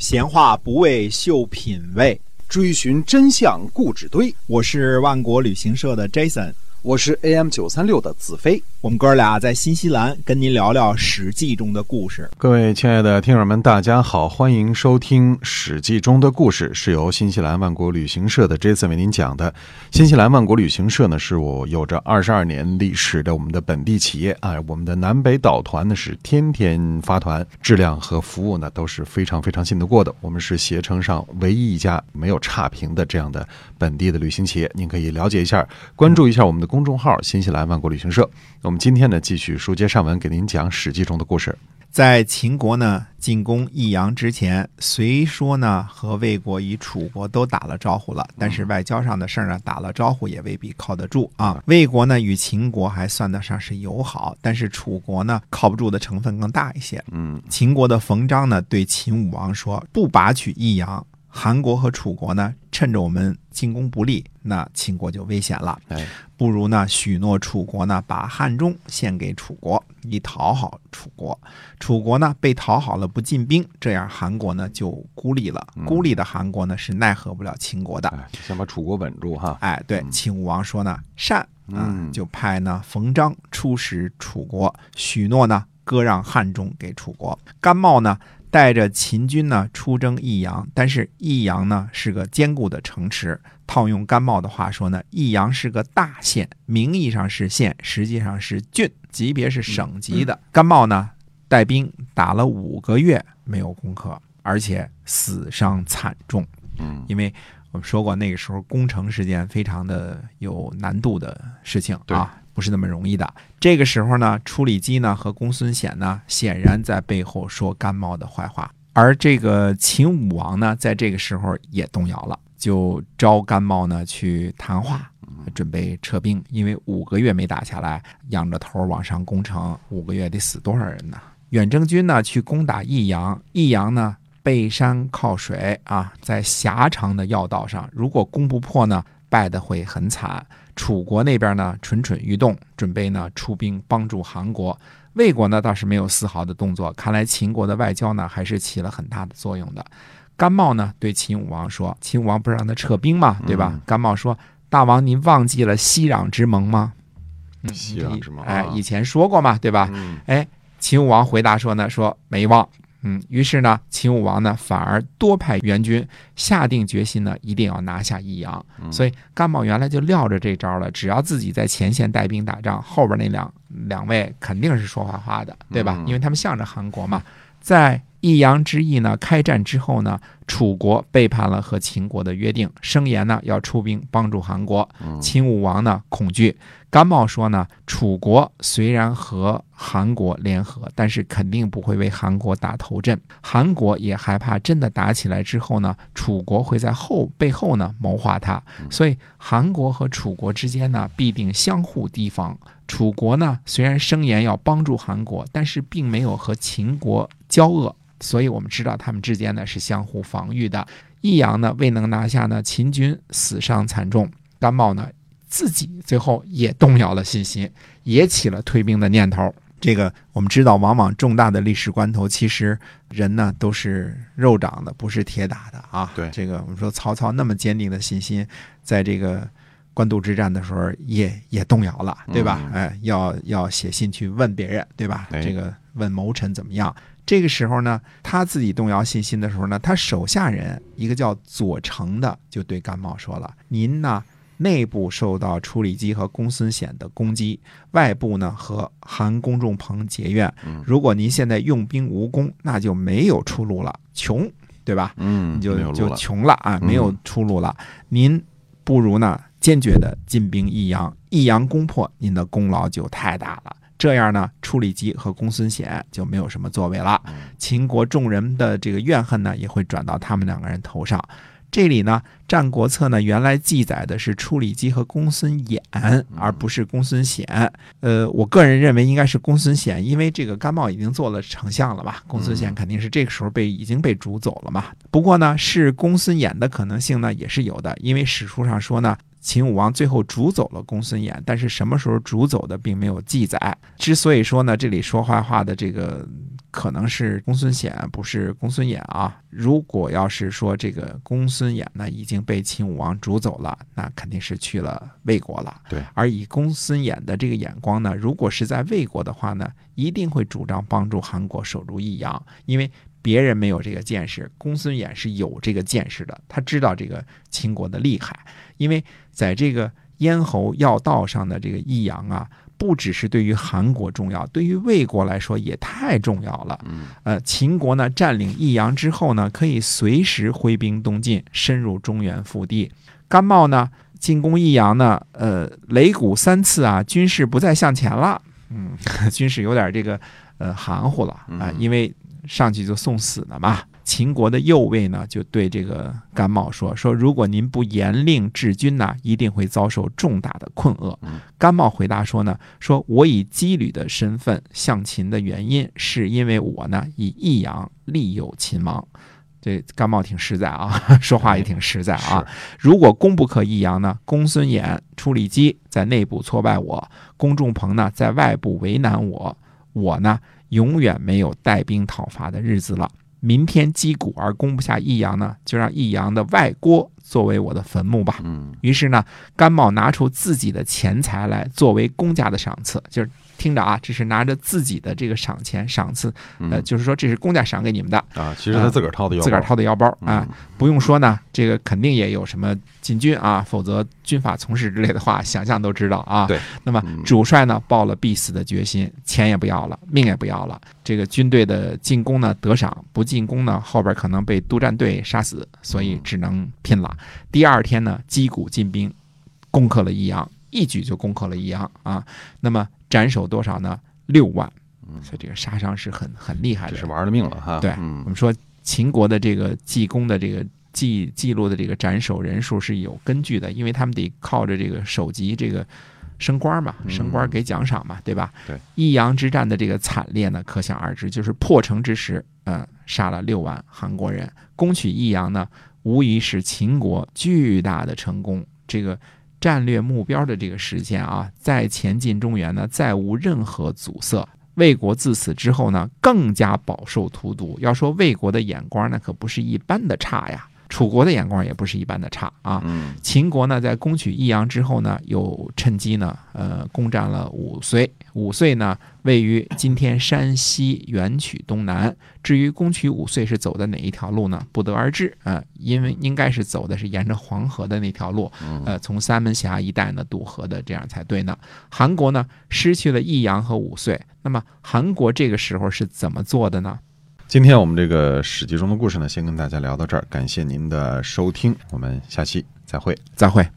闲话不为秀品味，追寻真相故纸堆。我是万国旅行社的 Jason，我是 AM 九三六的子飞。我们哥俩在新西兰跟您聊聊《史记》中的故事。各位亲爱的听友们，大家好，欢迎收听《史记》中的故事，是由新西兰万国旅行社的 Jason 为您讲的。新西兰万国旅行社呢，是我有着二十二年历史的我们的本地企业啊。我们的南北岛团呢是天天发团，质量和服务呢都是非常非常信得过的。我们是携程上唯一一家没有差评的这样的本地的旅行企业。您可以了解一下，关注一下我们的公众号“新西兰万国旅行社”。我们今天呢，继续书接上文，给您讲《史记》中的故事。在秦国呢进攻益阳之前，虽说呢和魏国与楚国都打了招呼了，但是外交上的事儿呢打了招呼也未必靠得住啊。魏国呢与秦国还算得上是友好，但是楚国呢靠不住的成分更大一些。嗯，秦国的冯章呢对秦武王说：“不拔取益阳。”韩国和楚国呢，趁着我们进攻不利，那秦国就危险了。哎，不如呢，许诺楚国呢，把汉中献给楚国，以讨好楚国。楚国呢，被讨好了，不进兵，这样韩国呢就孤立了。孤立的韩国呢，是奈何不了秦国的。哎，先把楚国稳住哈。哎，对，秦武王说呢，善，嗯就派呢冯章出使楚国，许诺呢割让汉中给楚国。甘茂呢。带着秦军呢出征益阳，但是益阳呢是个坚固的城池。套用甘茂的话说呢，益阳是个大县，名义上是县，实际上是郡，级别是省级的。甘茂呢带兵打了五个月没有攻克，而且死伤惨重。嗯，因为我们说过那个时候攻城是件非常的有难度的事情啊。不是那么容易的。这个时候呢，处理机呢和公孙显呢，显然在背后说甘茂的坏话。而这个秦武王呢，在这个时候也动摇了，就招甘茂呢去谈话，准备撤兵。因为五个月没打下来，仰着头往上攻城，五个月得死多少人呢？远征军呢去攻打益阳，益阳呢背山靠水啊，在狭长的要道上，如果攻不破呢，败得会很惨。楚国那边呢蠢蠢欲动，准备呢出兵帮助韩国。魏国呢倒是没有丝毫的动作，看来秦国的外交呢还是起了很大的作用的。甘茂呢对秦武王说：“秦武王不是让他撤兵吗？对吧？”甘茂说：“大王，您忘记了息壤之盟吗？”息壤之盟，哎，以前说过嘛，对吧？嗯哎，秦武王回答说呢：“说没忘。”嗯，于是呢，秦武王呢反而多派援军，下定决心呢，一定要拿下益阳。所以甘茂原来就撂着这招了，只要自己在前线带兵打仗，后边那两两位肯定是说坏话的，对吧？因为他们向着韩国嘛。在益阳之役呢开战之后呢，楚国背叛了和秦国的约定，声言呢要出兵帮助韩国。秦武王呢恐惧，甘茂说呢，楚国虽然和韩国联合，但是肯定不会为韩国打头阵。韩国也害怕真的打起来之后呢，楚国会在后背后呢谋划他，所以韩国和楚国之间呢必定相互提防。楚国呢虽然声言要帮助韩国，但是并没有和秦国交恶，所以我们知道他们之间呢是相互防御的。益阳呢未能拿下呢，秦军死伤惨重，甘茂呢。自己最后也动摇了信心，也起了退兵的念头。这个我们知道，往往重大的历史关头，其实人呢都是肉长的，不是铁打的啊。对，这个我们说曹操那么坚定的信心，在这个官渡之战的时候也也动摇了，对吧？嗯、哎，要要写信去问别人，对吧？哎、这个问谋臣怎么样？这个时候呢，他自己动摇信心的时候呢，他手下人一个叫左丞的就对甘茂说了：“您呢？”内部受到处理机和公孙显的攻击，外部呢和韩公仲鹏结怨。如果您现在用兵无功，那就没有出路了，穷，对吧？嗯，你就就穷了啊，没有出路了。您不如呢坚决的进兵益阳，益阳攻破，您的功劳就太大了。这样呢，处理机和公孙显就没有什么作为了。秦国众人的这个怨恨呢，也会转到他们两个人头上。这里呢，《战国策》呢原来记载的是处理机和公孙衍，而不是公孙显。呃，我个人认为应该是公孙显，因为这个甘茂已经做了丞相了吧，公孙显肯定是这个时候被已经被逐走了嘛。不过呢，是公孙衍的可能性呢也是有的，因为史书上说呢，秦武王最后逐走了公孙衍，但是什么时候逐走的并没有记载。之所以说呢，这里说坏话的这个可能是公孙显，不是公孙衍啊。如果要是说这个公孙衍呢已经被秦武王逐走了，那肯定是去了魏国了。对，而以公孙衍的这个眼光呢，如果是在魏国的话呢，一定会主张帮助韩国守住益阳，因为。别人没有这个见识，公孙衍是有这个见识的。他知道这个秦国的厉害，因为在这个咽喉要道上的这个益阳啊，不只是对于韩国重要，对于魏国来说也太重要了。呃，秦国呢占领益阳之后呢，可以随时挥兵东进，深入中原腹地。甘茂呢进攻益阳呢，呃，擂鼓三次啊，军事不再向前了。嗯，军事有点这个呃含糊了啊，因为。上去就送死了嘛！秦国的右卫呢，就对这个甘茂说：“说如果您不严令治军呢，一定会遭受重大的困厄。”甘茂回答说：“呢，说我以羁旅的身份向秦的原因，是因为我呢以益阳利诱秦王。”这甘茂挺实在啊，说话也挺实在啊。如果功不可益阳呢，公孙衍、出力基在内部挫败我，公仲朋呢在外部为难我，我呢？永远没有带兵讨伐的日子了。明天击鼓而攻不下益阳呢，就让益阳的外郭作为我的坟墓吧。嗯，于是呢，甘茂拿出自己的钱财来作为公家的赏赐，就是。听着啊，这是拿着自己的这个赏钱赏赐，呃，就是说这是公家赏给你们的啊。其实他自个儿掏的腰，自个儿掏的腰包啊，不用说呢，这个肯定也有什么禁军啊，否则军法从事之类的话，想象都知道啊。对，那么主帅呢，抱了必死的决心，钱也不要了，命也不要了。这个军队的进攻呢得赏，不进攻呢后边可能被督战队杀死，所以只能拼了。第二天呢，击鼓进兵，攻克了益阳，一举就攻克了益阳啊。那么。斩首多少呢？六万，所以这个杀伤是很很厉害的，是玩了命了哈。对，我们说秦国的这个记功的这个记记录的这个斩首人数是有根据的，因为他们得靠着这个首级这个升官嘛，升官给奖赏嘛，对吧？对，益阳之战的这个惨烈呢，可想而知，就是破城之时，嗯，杀了六万韩国人，攻取益阳呢，无疑是秦国巨大的成功。这个。战略目标的这个实现啊，在前进中原呢，再无任何阻塞。魏国自此之后呢，更加饱受荼毒。要说魏国的眼光，那可不是一般的差呀。楚国的眼光也不是一般的差啊！秦国呢，在攻取益阳之后呢，又趁机呢，呃，攻占了五岁。五岁呢，位于今天山西垣曲东南。至于攻取五岁是走的哪一条路呢？不得而知啊，因为应该是走的是沿着黄河的那条路，呃，从三门峡一带呢渡河的，这样才对呢。韩国呢，失去了益阳和五岁，那么韩国这个时候是怎么做的呢？今天我们这个《史记》中的故事呢，先跟大家聊到这儿，感谢您的收听，我们下期再会，再会。